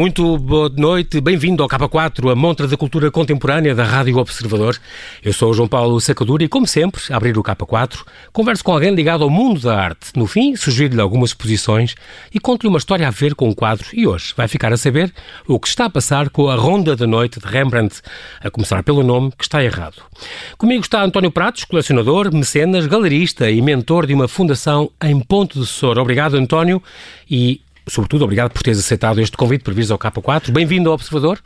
Muito boa noite, bem-vindo ao K4, a montra da cultura contemporânea da Rádio Observador. Eu sou o João Paulo Sacadura e, como sempre, a abrir o K4, converso com alguém ligado ao mundo da arte. No fim, sugiro-lhe algumas exposições e conto-lhe uma história a ver com o quadro. E hoje vai ficar a saber o que está a passar com a Ronda da Noite de Rembrandt, a começar pelo nome que está errado. Comigo está António Pratos, colecionador, mecenas, galerista e mentor de uma fundação em Ponte de Sor. Obrigado, António, e sobretudo, obrigado por teres aceitado este convite para vires ao K4. Bem-vindo ao Observador.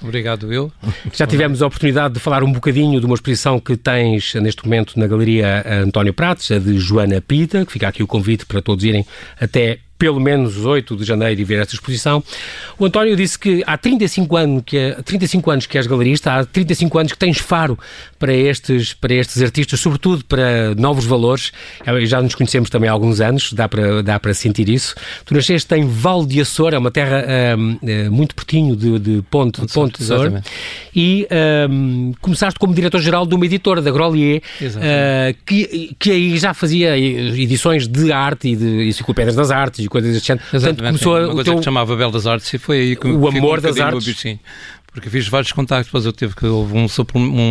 Obrigado, eu. Já tivemos a oportunidade de falar um bocadinho de uma exposição que tens neste momento na Galeria António Pratos, a de Joana Pita, que fica aqui o convite para todos irem até pelo menos 8 de janeiro e ver esta exposição. O António disse que há 35 anos que, é, 35 anos que és galerista, há 35 anos que tens faro para estes, para estes artistas, sobretudo para novos valores. Já nos conhecemos também há alguns anos, dá para, dá para sentir isso. Tu nasceste em Val de Açor, é uma terra um, eh, muito pertinho de, de Ponte, de Ponte de Açor, e um, começaste como diretor-geral de uma editora, da Grolier, uh, que, que aí já fazia edições de arte e de enciclopédias das artes coisas desse género. Portanto, começou uma coisa teu... que chamava Belas Artes e foi aí que o amor das artes porque fiz vários contactos, depois eu tive que houve um,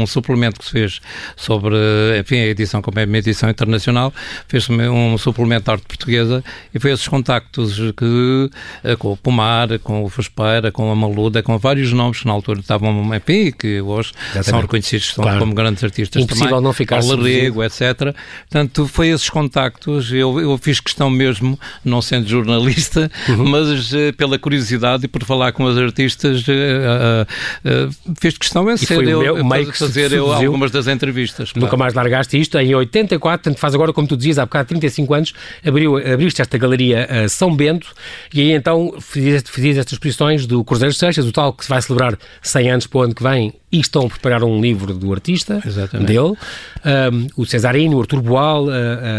um suplemento que se fez sobre, enfim, a edição, como é uma edição internacional, fez um suplemento de arte portuguesa e foi esses contactos que, eh, com o Pomar, com o Fospeira, com a Maluda, com vários nomes que na altura estavam, enfim, que hoje Exatamente. são reconhecidos claro. como grandes artistas Impossível também. não ficar Larrego, etc. Portanto, foi esses contactos, eu, eu fiz questão mesmo, não sendo jornalista, uhum. mas uh, pela curiosidade e por falar com os artistas, uh, uh, fez questão em ser eu, eu meio que fazer eu algumas das entrevistas. Nunca mais largaste isto. Em 84, tanto faz agora, como tu dizias, há bocado 35 anos, abriu, abriste esta galeria uh, São Bento e aí então fazias, fazias estas exposições do Cruzeiro Seixas, o tal que se vai celebrar 100 anos para o ano que vem e estão a preparar um livro do artista, Exatamente. dele, um, o Cesarino, o Artur Boal, uh,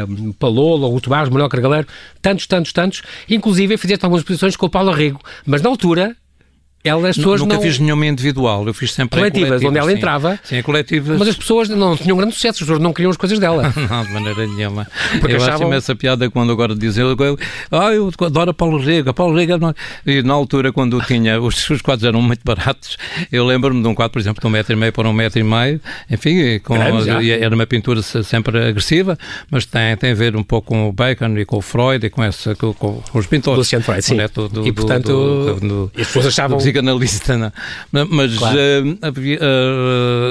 um, Palolo, Augusto Barros, Manuel Cargalero, tantos, tantos, tantos, inclusive fizeste algumas exposições com o Paulo Arrego, mas na altura ela, as pessoas nunca não... fiz nenhuma individual, eu fiz sempre coletivas, coletivas onde ela sim. entrava. Sim, coletivas. Mas as pessoas não tinham grande sucesso, as pessoas não queriam as coisas dela. não, de maneira nenhuma. Porque eu achavam... acho essa piada quando agora dizem, ah, eu adoro Paulo Rega, Paulo Rega. Não... E na altura, quando tinha, os, os quadros eram muito baratos, eu lembro-me de um quadro, por exemplo, de um metro e meio para um metro e meio, enfim, com, era uma pintura sempre agressiva, mas tem, tem a ver um pouco com o Bacon e com o Freud e com, essa, com, com os pintores. Luciano Freud, sim. Do, do, e portanto, do, as pessoas achavam. Psicanalista, não? Mas claro. uh,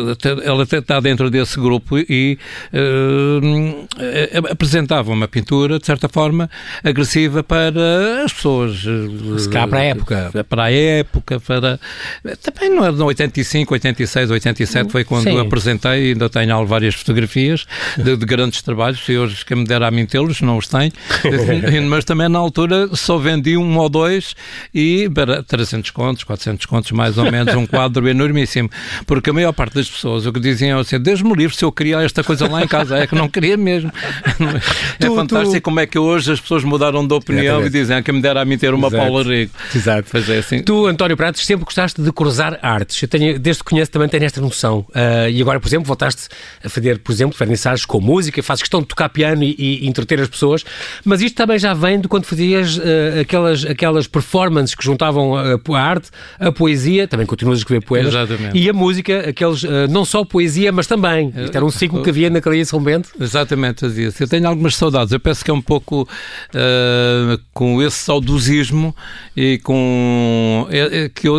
uh, ela está dentro desse grupo e uh, apresentava uma pintura, de certa forma, agressiva para as pessoas. Se cá para a época. Para a época, para. Também não era de 85, 86, 87 foi quando Sim. apresentei, ainda tenho várias fotografias de, de grandes trabalhos, se hoje quem me dera a mim tê-los, não os tenho, mas também na altura só vendi um ou dois e para 300 contos, 400 contos mais ou menos um quadro enormíssimo. Porque a maior parte das pessoas o que diziam é assim, Deus-me livre se eu queria esta coisa lá em casa. É que não queria mesmo. É tu, fantástico tu... como é que hoje as pessoas mudaram de opinião Exatamente. e dizem ah, que me dera a mim ter uma Exato. Paula Rego. Exato. Pois é assim. Tu, António Pratos, sempre gostaste de cruzar artes. Eu tenho, desde que conheço também tenho esta noção. Uh, e agora, por exemplo, voltaste a fazer, por exemplo, vernissagens com música, fazes questão de tocar piano e, e, entreter as pessoas. Mas isto também já vem de quando fazias uh, aquelas, aquelas performances que juntavam a, a arte, a poesia também continuas a escrever poemas. Exatamente. E a música, aqueles, uh, não só poesia, mas também. Isto era um ciclo que havia na Galeria São Bento. Exatamente, fazia Eu tenho algumas saudades. Eu penso que é um pouco uh, com esse saudosismo e com é, é, que eu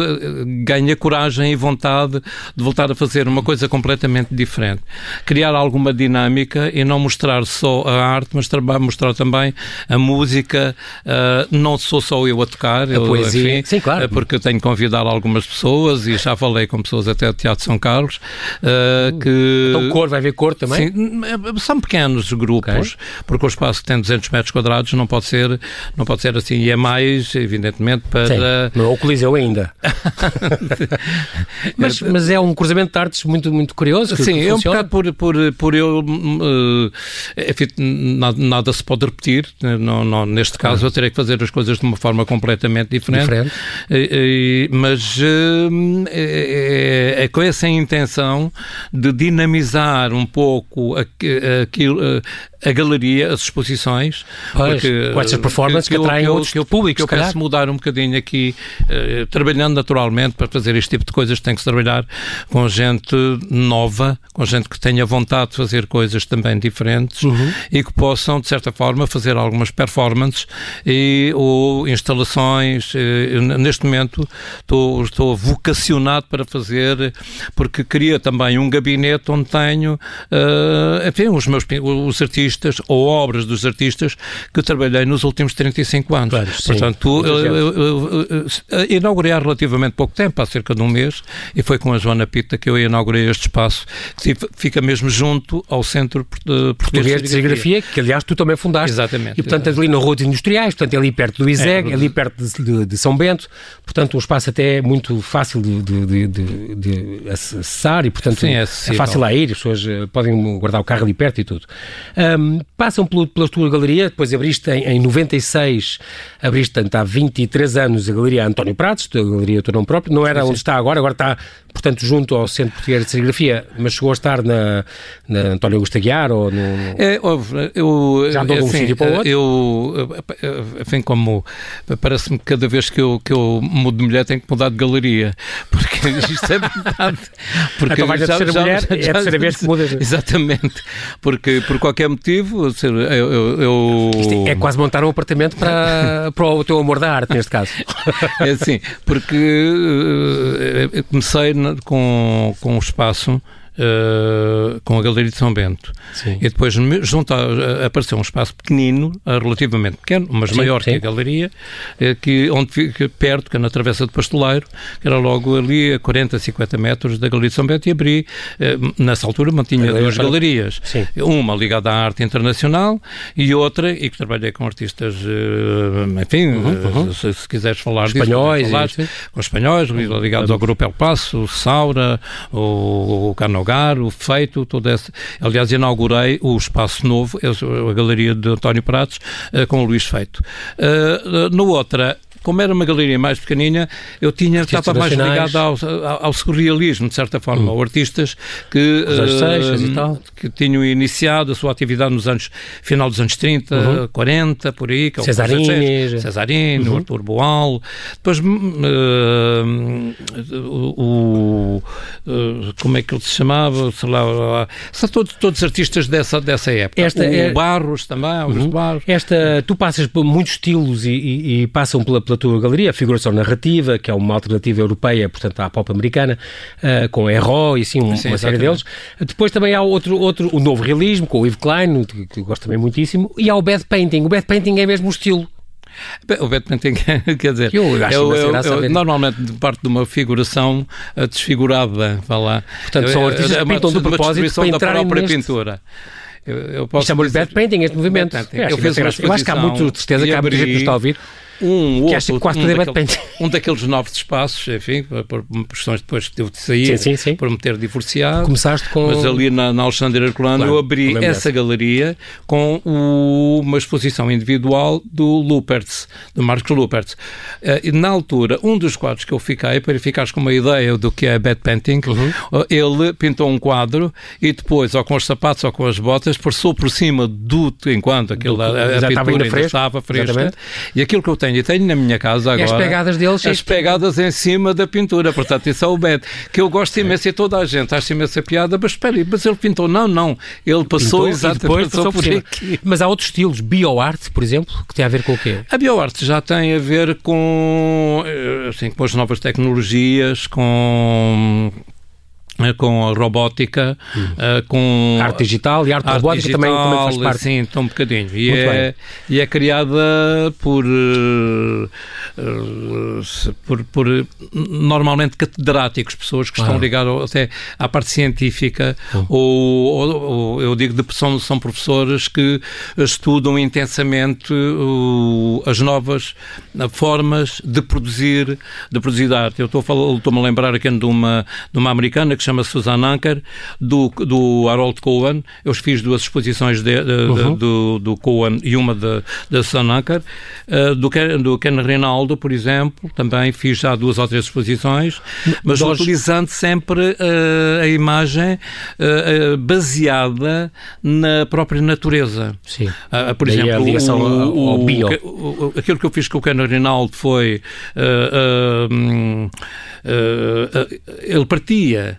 ganho a coragem e vontade de voltar a fazer uma coisa completamente diferente. Criar alguma dinâmica e não mostrar só a arte, mas mostrar também a música. Uh, não sou só eu a tocar. A eu, poesia. Enfim, Sim, claro. Porque eu tenho convidado algumas pessoas e já falei com pessoas até do Teatro São Carlos uh, que... Então cor, vai haver cor também? Sim, são pequenos grupos, okay. porque o espaço que tem 200 metros quadrados não pode ser, não pode ser assim, e é mais, evidentemente, para... Sim, não é o Coliseu ainda. mas, mas é um cruzamento de artes muito, muito curioso. Sim, que é um bocado por, por, por eu... Uh, enfim, nada, nada, se pode repetir, não, não, neste caso ah. eu terei que fazer as coisas de uma forma completamente diferente, diferente. Mas uh, é, é, com essa intenção de dinamizar um pouco aquilo, a galeria, as exposições. Pois, porque, com estas performances que, que atraem eu, outros que públicos, que eu penso mudar um bocadinho aqui, uh, trabalhando naturalmente para fazer este tipo de coisas, tem que se trabalhar com gente nova, com gente que tenha vontade de fazer coisas também diferentes uhum. e que possam, de certa forma, fazer algumas performances e, ou instalações. Uh, neste momento estou, estou vocacionado para fazer, porque queria também um gabinete onde tenho, uh, enfim, os meus os artistas artistas ou obras dos artistas que trabalhei nos últimos 35 anos. Claro, Portanto, eu, eu, eu, inaugurei há relativamente pouco tempo, há cerca de um mês, e foi com a Joana Pita que eu inaugurei este espaço, que fica mesmo junto ao Centro Português, Português de Serigrafia, que aliás tu também fundaste. Exatamente. E portanto ali na Rua dos Industriais, portanto ali perto do ISEG, é, ali perto de, de, de, São Bento, portanto um espaço até muito fácil de, de, de acessar e portanto Sim, é, é, fácil a ir, as pessoas eh, podem guardar o carro ali perto e tudo. Um, passam pelo, pela tua galeria, depois abriste em, em 96, abriste, portanto, há 23 anos a Galeria António Pratos, a Galeria Teu Nome Próprio, não era sim, sim. onde está agora, agora está, portanto, junto ao Centro Português de Serigrafia, mas chegou a estar na, na António Augusto Aguiar ou no... É, óbvio, eu... Já andou de um sítio para o outro? Eu, enfim, como parece-me que cada vez que eu, que eu mudo de mulher tenho que mudar de galeria, porque isto é verdade. Porque então vais a terceira já, mulher, já, é a terceira vez que mudas. Exatamente, porque por qualquer motivo Eu, eu, eu... É quase montar um apartamento para, para o teu amor da arte, neste caso. É assim, porque uh, comecei com, com o espaço uh, com a Galeria de São Bento. Sim. E depois, junto a, apareceu um espaço pequenino, uh, relativamente pequeno, mas sim, maior sim. que a Galeria, que, onde fica perto, que é na Travessa do Pastoleiro, que era logo ali a 40, 50 metros da Galeria de São Bento, e abri, nessa altura, mantinha duas galerias. Uma ligada à arte internacional e outra, e que trabalhei com artistas, enfim, uhum, uhum. Se, se, quiseres falar espanhóis, disso, falar, com espanhóis, ligados ao Grupo El Paso, o Saura, o, o Cano o Feito, todo esse. Aliás, inaugurei o Espaço Novo, a Galeria de António Pratos, eh, com o Luís Feito. Uh, no outra, como era uma galeria mais pequenina, eu tinha, estava mais ligado ao, ao, surrealismo, de certa forma, hum. artistas que, uh, que tinham iniciado a sua atividade nos anos, final dos anos 30, uhum. 40, por aí. Que é. Cesarini, uhum. Artur Boal. Depois, uh, o, uh, como é que ele se chamava? Sei lá, são todos, todos artistas dessa, dessa época. Esta o é... Barros também, uhum. Barros. Esta, tu passas por muitos estilos e, e, e passam pela pela tua galeria, a figuração narrativa, que é uma alternativa europeia, portanto, à pop americana, uh, com Erro e assim, um, Sim, uma série deles. Depois também há outro, outro, o novo realismo, com o Yves Klein, que, que gosto também muitíssimo, e há o bad painting. O bad painting é mesmo o estilo. O bad painting, quer dizer, eu acho eu, eu, eu, normalmente parte de uma figuração eh, desfigurada, vá lá. Portanto, são artistas que pintam do propósito para entrar da própria neste... pintura. Eu, eu posso Chama-lhe bad painting este movimento. Eu, eu, eu acho que há muito certeza que há muita gente que nos está a ouvir um que outro, quase um, daquele, um daqueles novos espaços, enfim, por questões depois que teve de sair, sim, sim, sim. por me ter divorciado. Começaste com... Mas ali na, na Alexandre Herculano claro, eu abri essa galeria com o, uma exposição individual do Lupertz, do Marcos Lupertz. Uh, e na altura, um dos quadros que eu fiquei, para ficares com uma ideia do que é bad painting, uhum. uh, ele pintou um quadro e depois, ou com os sapatos ou com as botas, passou por cima do, enquanto aquilo, do, a, a pintura estava, ainda estava fresca, e aquilo que eu tenho, e tenho na minha casa agora. E as pegadas deles. As pegadas em cima da pintura, portanto, isso é o bad. Que eu gosto imenso e toda a gente acha imensa piada, mas espera aí, mas ele pintou. Não, não. Ele passou pintou, exatamente depois passou por aqui. Mas há outros estilos, bioarte, por exemplo, que tem a ver com o quê? A bioarte já tem a ver com, eh, assim, com as novas tecnologias, com com a robótica, uh, com arte digital e arte, arte robótica digital, também, também faz parte. Sim, tão um bocadinho. E é, e é criada por, uh, por, por, normalmente catedráticos, pessoas que ah. estão ligadas até à parte científica, ah. ou, ou, eu digo de são, são professores que estudam intensamente as novas formas de produzir, de produzir arte. Eu estou a, estou a lembrar aqui de uma, de uma americana que chama Susan Anker, do, do Harold Cohen. Eu fiz duas exposições de, de, uhum. do, do Cohen e uma da Susan Anker. Uh, do, do Ken Reinaldo, por exemplo, também fiz já duas ou três exposições, mas utilizando sempre uh, a imagem uh, baseada na própria natureza. Sim. por exemplo, a ligação o, ao, bio. O, o, aquilo que eu fiz com o Ken Reinaldo foi. Um, ele partia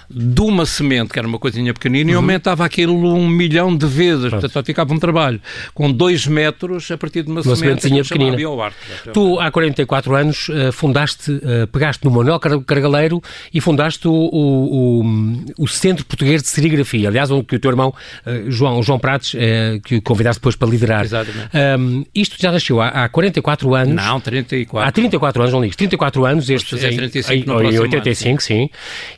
de uma semente, que era uma coisinha pequenina, uhum. e aumentava aquilo um milhão de vezes. Pronto. Portanto, ficava um trabalho com dois metros a partir de uma, uma sementezinha pequenina. Tu, há 44 anos, eh, fundaste, eh, pegaste no Manuel Cargaleiro e fundaste o, o, o, Centro Português de Serigrafia. Aliás, o que o teu irmão, eh, João, João Prates, que convidaste depois para liderar. Exatamente. Um, isto já nasceu há, há 44 anos. Não, 34. Há 34 anos, não ligo. 34 anos, este, em, 35 em, em 85, ano, sim. sim.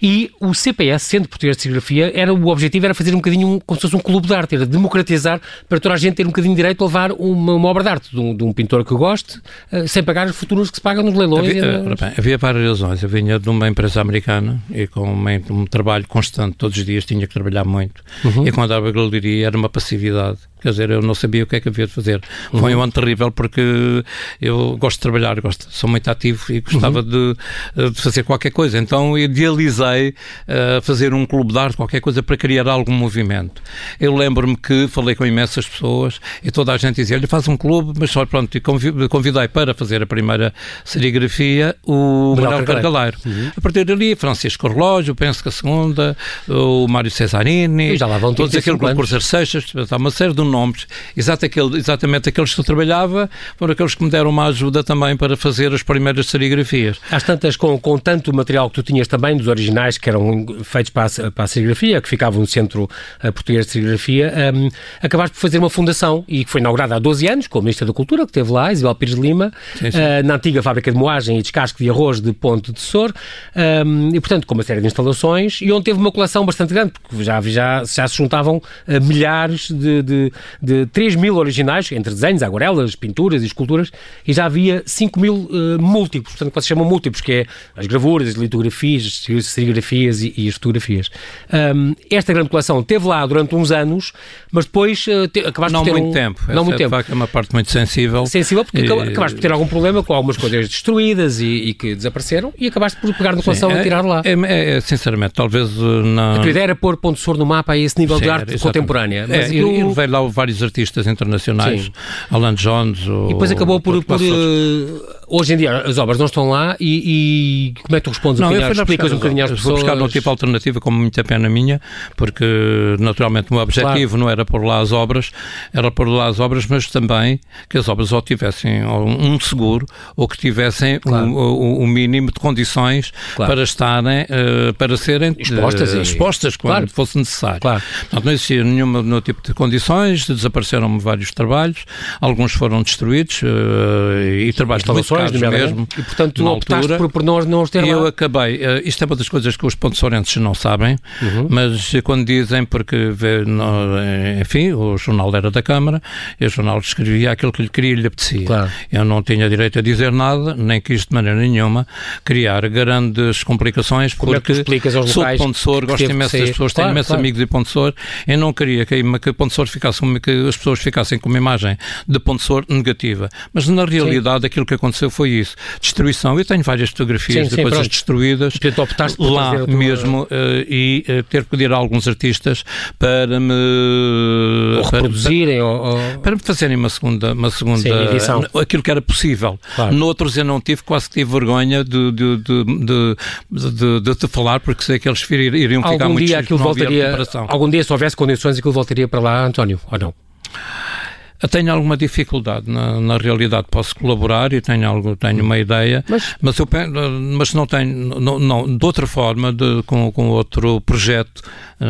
E o CP PS, sendo português de serigrafia, era, o objetivo era fazer um bocadinho um, como se fosse um clube de arte, era democratizar para toda a gente ter um bocadinho de direito a levar uma, uma obra de arte de um, de um, pintor que goste, uh, sem pagar as fortunas que se pagam nos leilões. Havia, uh, bem, havia várias razões. Eu vinha de uma empresa americana e com um, um trabalho constante, todos os dias tinha que trabalhar muito. Uhum. E quando dava galeria era uma passividade Quer dizer, eu não sabia o que é que havia de fazer. Uhum. Foi um ano terrível porque eu gosto de trabalhar, gosto, sou muito ativo e gostava uhum. de, eh, de, fazer qualquer coisa. Então idealizei uh, fazer um clube de arte, qualquer coisa para criar algum movimento. Eu lembro-me que falei com imensas pessoas e toda a gente dizia: olha, faz um clube, mas só pronto, e convidei para fazer a primeira serigrafia o Manuel Cargaleiro. Uhum. A partir dali, Francisco Relógio, penso que a segunda, o Mário Cesarini, e já lá vão todos aquele Cruzeiro Seixas, está uma série de nomes, exatamente, aquele, exatamente aqueles que eu trabalhava, foram aqueles que me deram uma ajuda também para fazer as primeiras serigrafias. Às tantas, com, com tanto material que tu tinhas também, dos originais que eram feitos para a, para a serigrafia, que ficavam no Centro uh, Português de Serigrafia, um, acabaste por fazer uma fundação e que foi inaugurada há 12 anos, com a Ministra da Cultura, que esteve lá, Isabel Pires de Lima, sim, sim. Uh, na antiga fábrica de moagem e descasque de arroz de Ponte de Sor, um, e portanto com uma série de instalações, e onde teve uma coleção bastante grande, porque já, já, já se juntavam uh, milhares de, de, de 3 mil originais, entre desenhos, aguarelas, pinturas e esculturas, e já havia 5 mil uh, múltiplos, portanto, que se chamam múltiplos, que é as gravuras, as litografias, as serigrafias e, e as fotografias. Um, esta grande coleção teve lá durante uns anos, mas depois uh, te, acabaste não por ter muito um... tempo. Não Essa muito é, tempo. É uma parte muito sensível. Sensível porque e... acabaste por ter algum problema com algumas coisas destruídas e, e que desapareceram e acabaste por pegar na coleção Sim, é, e tirar lá. É, é, é, sinceramente, talvez na... A tua ideia era pôr ponto de no mapa a esse nível Sim, de arte contemporânea. Mas é, eu... levei lá vários artistas internacionais, Sim. Alan Jones. Ou, e depois acabou por, por, hoje em dia as obras não estão lá e, e como é que tu respondes? Não, um eu explicas um bocadinho às pessoas. Vou buscar um tipo alternativa com muita pena minha, porque naturalmente o meu objetivo claro. não era pôr lá as obras, era pôr lá as obras, mas também que as obras ou tivessem um seguro ou que tivessem claro. o, o, mínimo de condições claro. para estarem, uh, para serem expostas, uh, expostas quando fosse necessário. Portanto, não existia nenhum, nenhum tipo de condições, desapareceram vários trabalhos, alguns foram destruídos uh, e trabalhos mesmo. E portanto tu optaste por, por não, não os ter Eu lá. acabei, uh, isto é uma das coisas que os sponsorenses não sabem, uhum. mas quando dizem, porque no, enfim, o jornal era da Câmara, e o jornal escrevia aquilo que lhe queria e lhe apetecia. Claro. Eu não tinha direito a dizer nada, nem quis de maneira nenhuma criar grandes complicações, Como porque é que aos sou de Ponte Sor, gosto imenso das pessoas, claro, tenho imensos claro. amigos de Ponte Sor, eu não queria que, que Ponte Sor ficasse, que as pessoas ficassem com uma imagem de Ponte Sor negativa, mas na realidade sim. aquilo que aconteceu foi isso, destruição. Eu tenho várias fotografias sim, de sim, coisas pronto. destruídas lá tua... mesmo uh, e uh, ter que pedir a alguns artistas para me ou reproduzirem para, ou, para me fazerem uma segunda, uma segunda sim, edição. aquilo que era possível. Claro. Noutros eu não tive, quase que tive vergonha de, de, de, de, de, te falar, porque sei que eles iriam algum ficar muito dia aquilo voltaria, Algum dia, se houvesse condições, aquilo voltaria para lá, António, ou não? Tenho alguma dificuldade na, na, realidade, posso colaborar e tenho algo, tenho uma ideia, mas, mas, eu, mas não tenho, não, não de outra forma, de, com, com outro projeto,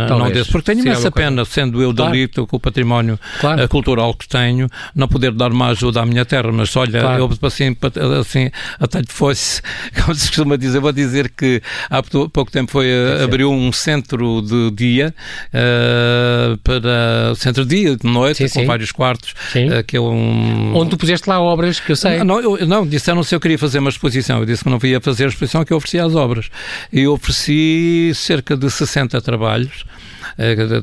Talvez. não desse, porque tenho imensa pena, sendo eu claro. dali, com o património claro. Eh, cultural que tenho, não poder dar uma ajuda à minha terra, mas olha, claro. eu assim, assim até lhe fosse, como se costuma dizer, vou dizer que há pouco tempo foi, eh, abriu um centro de dia, uh, para centro de dia, de noite, sim, com sim. vários quartos, uh, que é um... Onde tu puseste lá obras, que eu sei. Não, eu, não disseram se eu queria fazer uma exposição. Eu disse que não ia fazer a exposição, que eu oferecia as obras. E eu ofereci cerca de 60 trabalhos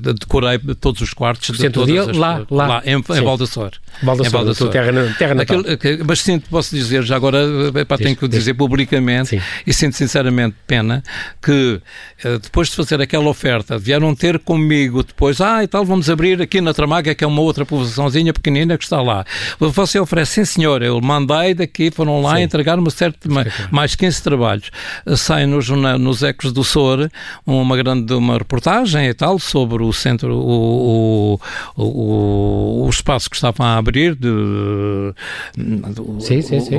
decorei todos os quartos de todas dia, as, lá, lá, lá em, em Valdassor. Valdassor, terra, terra natal. Aquilo, mas sinto, posso dizer, já agora epá, tenho que dizer publicamente, sim. e sinto sinceramente pena que eh, depois de fazer aquela oferta, vieram ter comigo depois, ah, e tal, vamos abrir aqui na Tramaga, que é uma outra povoaçãozinha pequenina que está lá. Você oferece, sim senhor, eu mandei daqui, foram lá sim. entregar uma certa, mais 15 trabalhos. Saem-nos nos Ecos do Sor uma grande uma reportagem e tal, sobre o centro, o, o, o, o espaço que estavam a abrir de, sim, sim, sim.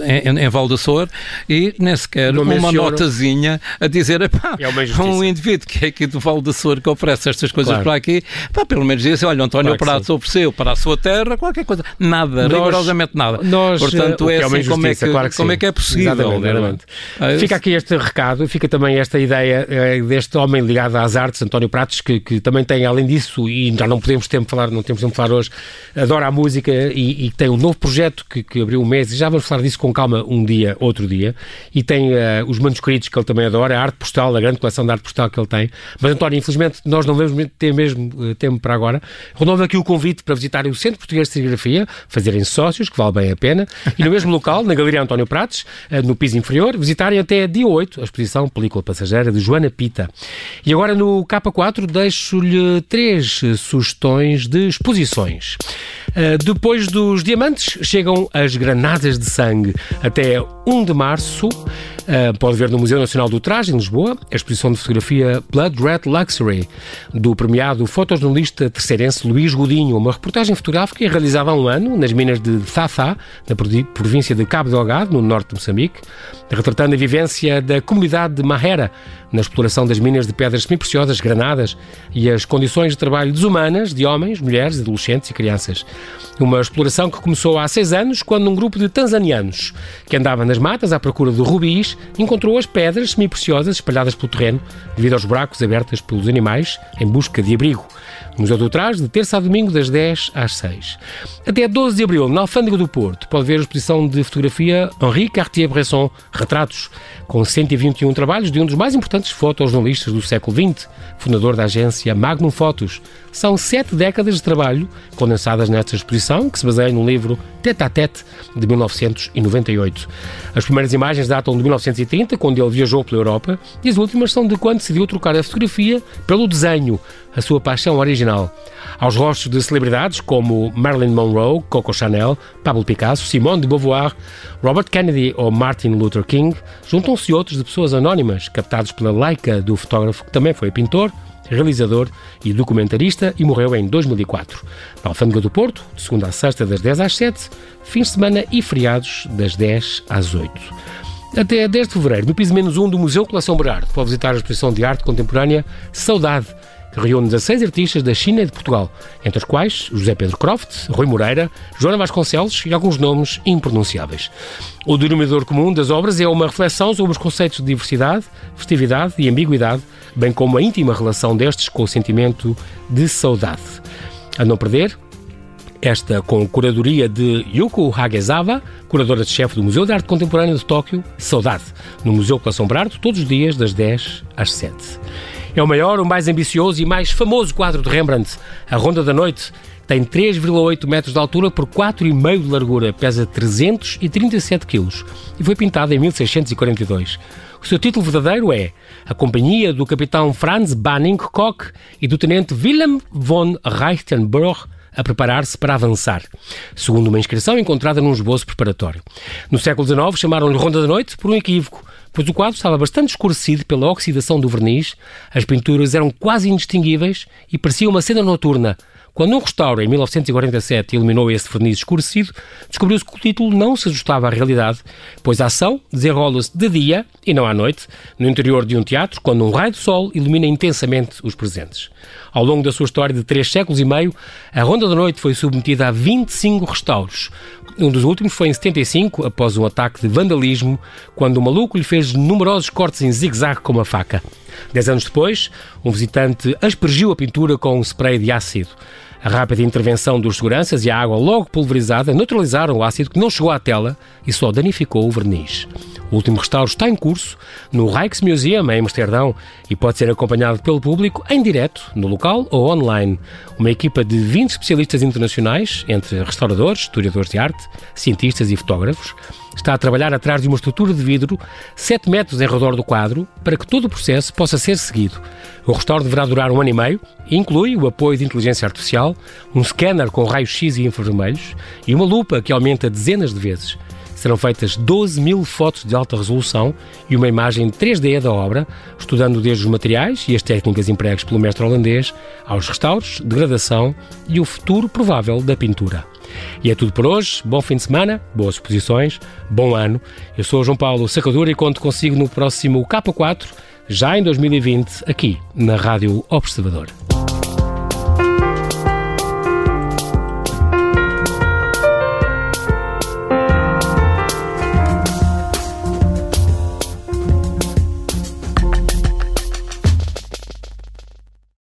em, em Val Sor e nem sequer Não uma menciono. notazinha a dizer pá, é um indivíduo que é aqui do Val Sor que oferece estas coisas claro. para aqui, pá, pelo menos disse, olha, António claro Prato ofereceu para a sua terra qualquer coisa, nada, nós, rigorosamente nada. Nós, Portanto, é, é assim como é que, claro que como é que é possível. Exatamente, é? Fica aqui este recado, fica também esta ideia eh, deste homem ligado às artes, António Pratos, que, que também tem, além disso, e já não podemos tempo falar, não temos tempo de falar hoje, adora a música e, e tem um novo projeto que, que, abriu um mês, e já vamos falar disso com calma um dia, outro dia, e tem uh, os manuscritos que ele também adora, a arte postal, a grande coleção de arte postal que ele tem. Mas, António, infelizmente, nós não vamos ter mesmo uh, tempo para agora. Renovo aqui o convite para visitarem o Centro Português de Serigrafia, fazerem sócios, que vale bem a pena, e no mesmo local, na Galeria António Pratos, uh, no piso inferior, visitarem até dia 8 a exposição Película Passageira de Joana Pita. E agora no K4 deixo-lhe três sugestões de exposições. Uh, depois dos diamantes chegam as granadas de sangue. Até 1 de março pode ver no Museu Nacional do Traje, em Lisboa, a exposição de fotografia Blood Red Luxury, do premiado fotojornalista terceirense Luís Godinho. Uma reportagem fotográfica realizada há um ano nas minas de Thafá, na província de Cabo Delgado, no norte de Moçambique, retratando a vivência da comunidade de Mahera na exploração das minas de pedras semi-preciosas, granadas e as condições de trabalho desumanas de homens, mulheres, adolescentes e crianças. Uma exploração que começou há seis anos, quando um grupo de tanzanianos que andava nas matas à procura de rubis encontrou as pedras semi-preciosas espalhadas pelo terreno devido aos buracos abertos pelos animais em busca de abrigo. Museu do Trás, de terça a domingo, das 10 às 6. Até 12 de abril, na Alfândega do Porto, pode ver a exposição de fotografia Henri Cartier-Bresson, Retratos, com 121 trabalhos de um dos mais importantes fotojornalistas do século XX, fundador da agência Magnum Fotos. São sete décadas de trabalho condensadas nesta exposição, que se baseia no livro Tete a Tete, de 1998. As primeiras imagens datam de 1930, quando ele viajou pela Europa, e as últimas são de quando decidiu trocar a fotografia pelo desenho, a sua paixão original. Aos rostos de celebridades como Marilyn Monroe, Coco Chanel, Pablo Picasso, Simone de Beauvoir, Robert Kennedy ou Martin Luther King, juntam-se outros de pessoas anónimas, captados pela laica do fotógrafo que também foi pintor, realizador e documentarista e morreu em 2004. Na Alfândega do Porto, de segunda a sexta, das 10 às 7, fins de semana e feriados, das 10 às 8. Até 10 de fevereiro, no piso menos 1 do Museu Coleção Berardo, pode visitar a exposição de arte contemporânea Saudade, que reúne 16 artistas da China e de Portugal, entre os quais José Pedro Croft, Rui Moreira, Joana Vasconcelos e alguns nomes impronunciáveis. O denominador comum das obras é uma reflexão sobre os conceitos de diversidade, festividade e ambiguidade, bem como a íntima relação destes com o sentimento de saudade. A não perder, esta com curadoria de Yuko Hagezawa, curadora de chefe do Museu de Arte Contemporânea de Tóquio, Saudade, no Museu Coração Brado, todos os dias das 10 às 7. É o maior, o mais ambicioso e mais famoso quadro de Rembrandt, A Ronda da Noite. Tem 3,8 metros de altura por 4,5 de largura, pesa 337 quilos e foi pintado em 1642. O seu título verdadeiro é A Companhia do Capitão Franz Banning Koch e do Tenente Willem von Reichenbach a preparar-se para avançar, segundo uma inscrição encontrada num esboço preparatório. No século XIX chamaram-lhe Ronda da Noite por um equívoco, pois o quadro estava bastante escurecido pela oxidação do verniz, as pinturas eram quase indistinguíveis e parecia uma cena noturna. Quando um restauro, em 1947, iluminou esse verniz escurecido, descobriu-se que o título não se ajustava à realidade, pois a ação desenrola-se de dia e não à noite, no interior de um teatro, quando um raio de sol ilumina intensamente os presentes. Ao longo da sua história de três séculos e meio, a Ronda da Noite foi submetida a 25 restauros. Um dos últimos foi em 75, após um ataque de vandalismo, quando o maluco lhe fez numerosos cortes em zigue-zague com uma faca. Dez anos depois, um visitante aspergiu a pintura com um spray de ácido. A rápida intervenção dos seguranças e a água logo pulverizada neutralizaram o ácido que não chegou à tela e só danificou o verniz. O último restauro está em curso no Rijksmuseum, em Amsterdão, e pode ser acompanhado pelo público em direto, no local ou online. Uma equipa de 20 especialistas internacionais, entre restauradores, historiadores de arte, cientistas e fotógrafos, está a trabalhar atrás de uma estrutura de vidro 7 metros em redor do quadro para que todo o processo possa ser seguido. O restauro deverá durar um ano e meio e inclui o apoio de inteligência artificial, um scanner com raios-x e infravermelhos e uma lupa que aumenta dezenas de vezes serão feitas 12 mil fotos de alta resolução e uma imagem 3D da obra, estudando desde os materiais e as técnicas empregues pelo mestre holandês aos restauros, degradação e o futuro provável da pintura. E é tudo por hoje. Bom fim de semana, boas exposições, bom ano. Eu sou João Paulo Sacadura e conto consigo no próximo K4, já em 2020, aqui na Rádio Observador.